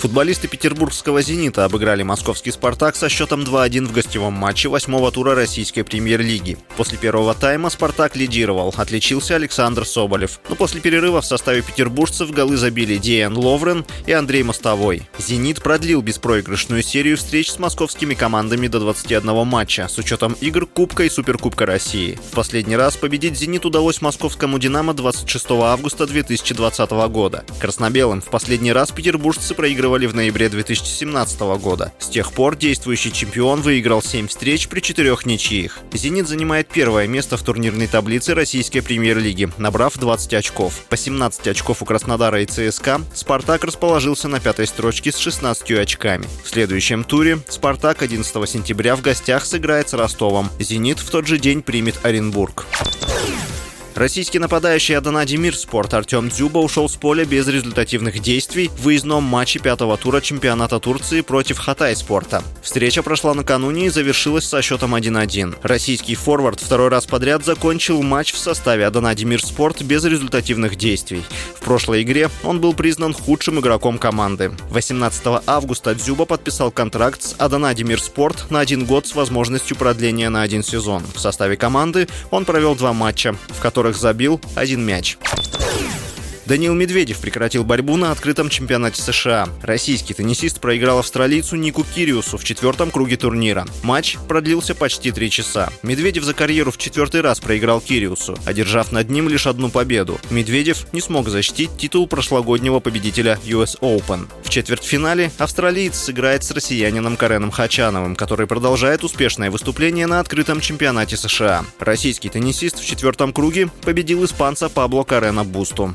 Футболисты петербургского «Зенита» обыграли московский «Спартак» со счетом 2-1 в гостевом матче восьмого тура российской премьер-лиги. После первого тайма «Спартак» лидировал, отличился Александр Соболев. Но после перерыва в составе петербуржцев голы забили Диан Ловрен и Андрей Мостовой. «Зенит» продлил беспроигрышную серию встреч с московскими командами до 21 матча, с учетом игр Кубка и Суперкубка России. В последний раз победить «Зенит» удалось московскому «Динамо» 26 августа 2020 года. Краснобелым в последний раз петербуржцы проигрывали лидировали в ноябре 2017 года. С тех пор действующий чемпион выиграл 7 встреч при четырех ничьих. «Зенит» занимает первое место в турнирной таблице российской премьер-лиги, набрав 20 очков. По 17 очков у Краснодара и ЦСКА «Спартак» расположился на пятой строчке с 16 очками. В следующем туре «Спартак» 11 сентября в гостях сыграет с Ростовом. «Зенит» в тот же день примет Оренбург. Российский нападающий Аданади Спорт Артем Дзюба ушел с поля без результативных действий в выездном матче пятого тура чемпионата Турции против Хатай Спорта. Встреча прошла накануне и завершилась со счетом 1-1. Российский форвард второй раз подряд закончил матч в составе Аданади Спорт без результативных действий. В прошлой игре он был признан худшим игроком команды. 18 августа Дзюба подписал контракт с Аданади Спорт на один год с возможностью продления на один сезон. В составе команды он провел два матча, в которых забил один мяч. Даниил Медведев прекратил борьбу на открытом чемпионате США. Российский теннисист проиграл австралийцу Нику Кириусу в четвертом круге турнира. Матч продлился почти три часа. Медведев за карьеру в четвертый раз проиграл Кириусу, одержав над ним лишь одну победу. Медведев не смог защитить титул прошлогоднего победителя US Open. В четвертьфинале австралиец сыграет с россиянином Кареном Хачановым, который продолжает успешное выступление на открытом чемпионате США. Российский теннисист в четвертом круге победил испанца Пабло Карена Бусту.